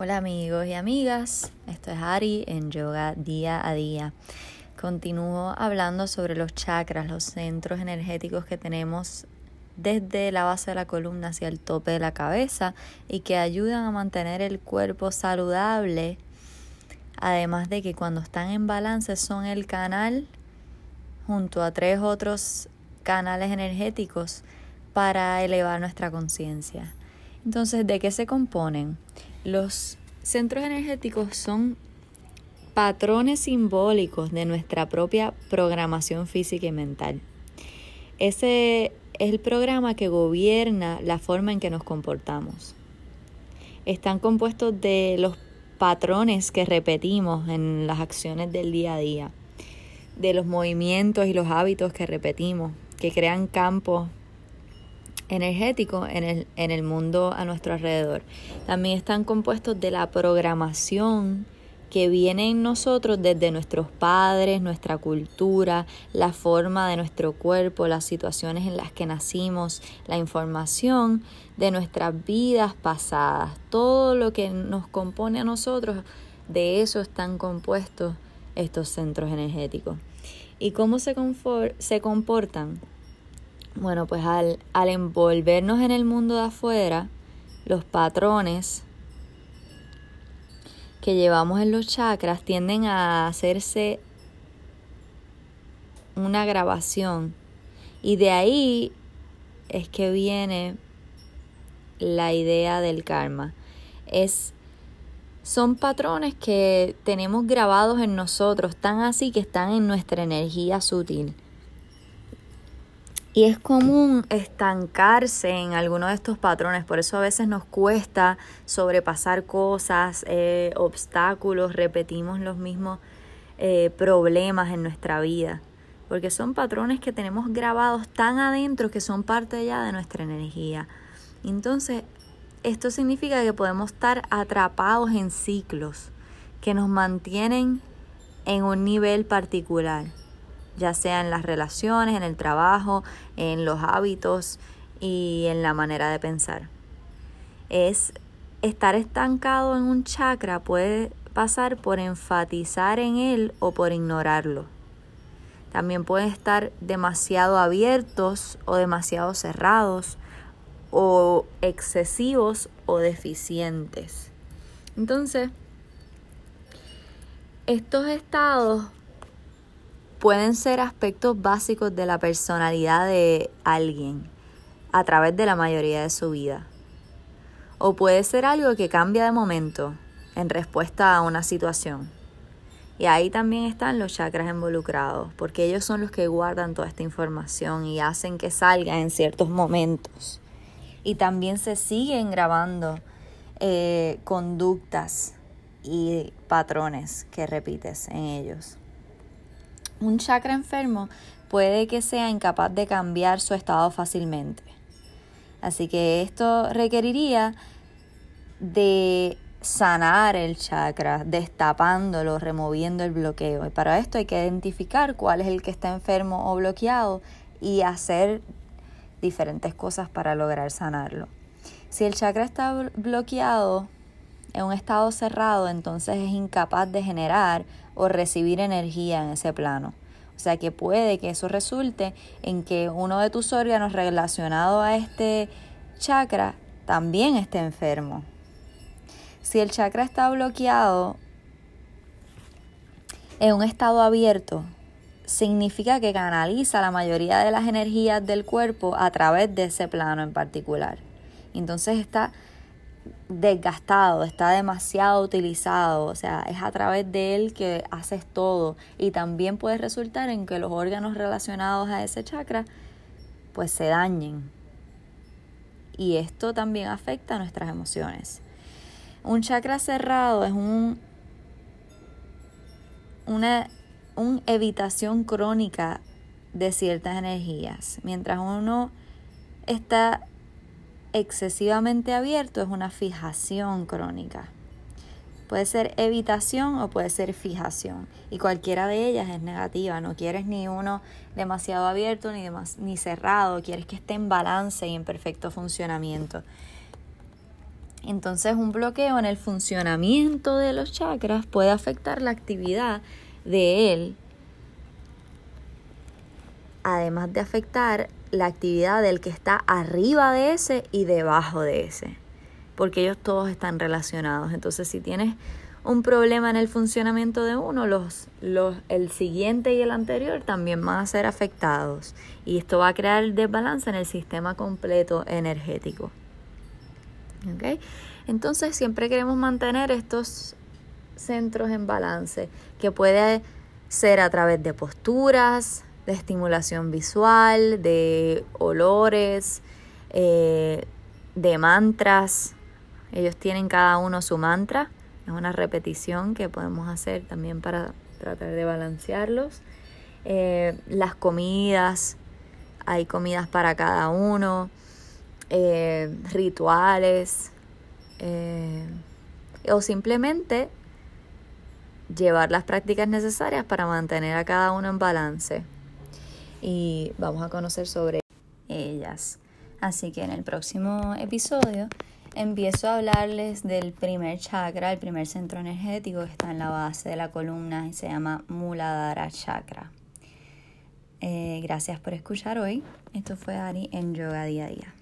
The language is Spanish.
Hola amigos y amigas, esto es Ari en Yoga Día a Día. Continúo hablando sobre los chakras, los centros energéticos que tenemos desde la base de la columna hacia el tope de la cabeza y que ayudan a mantener el cuerpo saludable. Además de que cuando están en balance son el canal junto a tres otros canales energéticos para elevar nuestra conciencia. Entonces, ¿de qué se componen? Los centros energéticos son patrones simbólicos de nuestra propia programación física y mental. Ese es el programa que gobierna la forma en que nos comportamos. Están compuestos de los patrones que repetimos en las acciones del día a día, de los movimientos y los hábitos que repetimos, que crean campos energético en el, en el mundo a nuestro alrededor. También están compuestos de la programación que viene en nosotros desde nuestros padres, nuestra cultura, la forma de nuestro cuerpo, las situaciones en las que nacimos, la información de nuestras vidas pasadas, todo lo que nos compone a nosotros, de eso están compuestos estos centros energéticos. ¿Y cómo se, se comportan? Bueno, pues al, al envolvernos en el mundo de afuera, los patrones que llevamos en los chakras tienden a hacerse una grabación y de ahí es que viene la idea del karma. Es son patrones que tenemos grabados en nosotros, tan así que están en nuestra energía sutil. Y es común estancarse en alguno de estos patrones, por eso a veces nos cuesta sobrepasar cosas, eh, obstáculos, repetimos los mismos eh, problemas en nuestra vida, porque son patrones que tenemos grabados tan adentro que son parte ya de nuestra energía. Entonces, esto significa que podemos estar atrapados en ciclos que nos mantienen en un nivel particular ya sea en las relaciones, en el trabajo, en los hábitos y en la manera de pensar. Es estar estancado en un chakra puede pasar por enfatizar en él o por ignorarlo. También pueden estar demasiado abiertos o demasiado cerrados o excesivos o deficientes. Entonces, estos estados pueden ser aspectos básicos de la personalidad de alguien a través de la mayoría de su vida. O puede ser algo que cambia de momento en respuesta a una situación. Y ahí también están los chakras involucrados, porque ellos son los que guardan toda esta información y hacen que salga en ciertos momentos. Y también se siguen grabando eh, conductas y patrones que repites en ellos. Un chakra enfermo puede que sea incapaz de cambiar su estado fácilmente. Así que esto requeriría de sanar el chakra, destapándolo, removiendo el bloqueo. Y para esto hay que identificar cuál es el que está enfermo o bloqueado y hacer diferentes cosas para lograr sanarlo. Si el chakra está bloqueado en un estado cerrado, entonces es incapaz de generar o recibir energía en ese plano. O sea que puede que eso resulte en que uno de tus órganos relacionado a este chakra también esté enfermo. Si el chakra está bloqueado en un estado abierto, significa que canaliza la mayoría de las energías del cuerpo a través de ese plano en particular. Entonces está desgastado, está demasiado utilizado, o sea, es a través de él que haces todo y también puede resultar en que los órganos relacionados a ese chakra pues se dañen. Y esto también afecta a nuestras emociones. Un chakra cerrado es un una un evitación crónica de ciertas energías, mientras uno está excesivamente abierto es una fijación crónica. Puede ser evitación o puede ser fijación. Y cualquiera de ellas es negativa. No quieres ni uno demasiado abierto ni, ni cerrado. Quieres que esté en balance y en perfecto funcionamiento. Entonces un bloqueo en el funcionamiento de los chakras puede afectar la actividad de él, además de afectar la actividad del que está arriba de ese y debajo de ese, porque ellos todos están relacionados. Entonces si tienes un problema en el funcionamiento de uno, los, los, el siguiente y el anterior también van a ser afectados. Y esto va a crear desbalance en el sistema completo energético. ¿Okay? Entonces siempre queremos mantener estos centros en balance, que puede ser a través de posturas, de estimulación visual, de olores, eh, de mantras. Ellos tienen cada uno su mantra. Es una repetición que podemos hacer también para tratar de balancearlos. Eh, las comidas, hay comidas para cada uno, eh, rituales, o simplemente llevar las prácticas necesarias para mantener a cada uno en balance y vamos a conocer sobre ellas. Así que en el próximo episodio empiezo a hablarles del primer chakra, el primer centro energético que está en la base de la columna y se llama Muladhara Chakra. Eh, gracias por escuchar hoy. Esto fue Ari en Yoga Día a Día.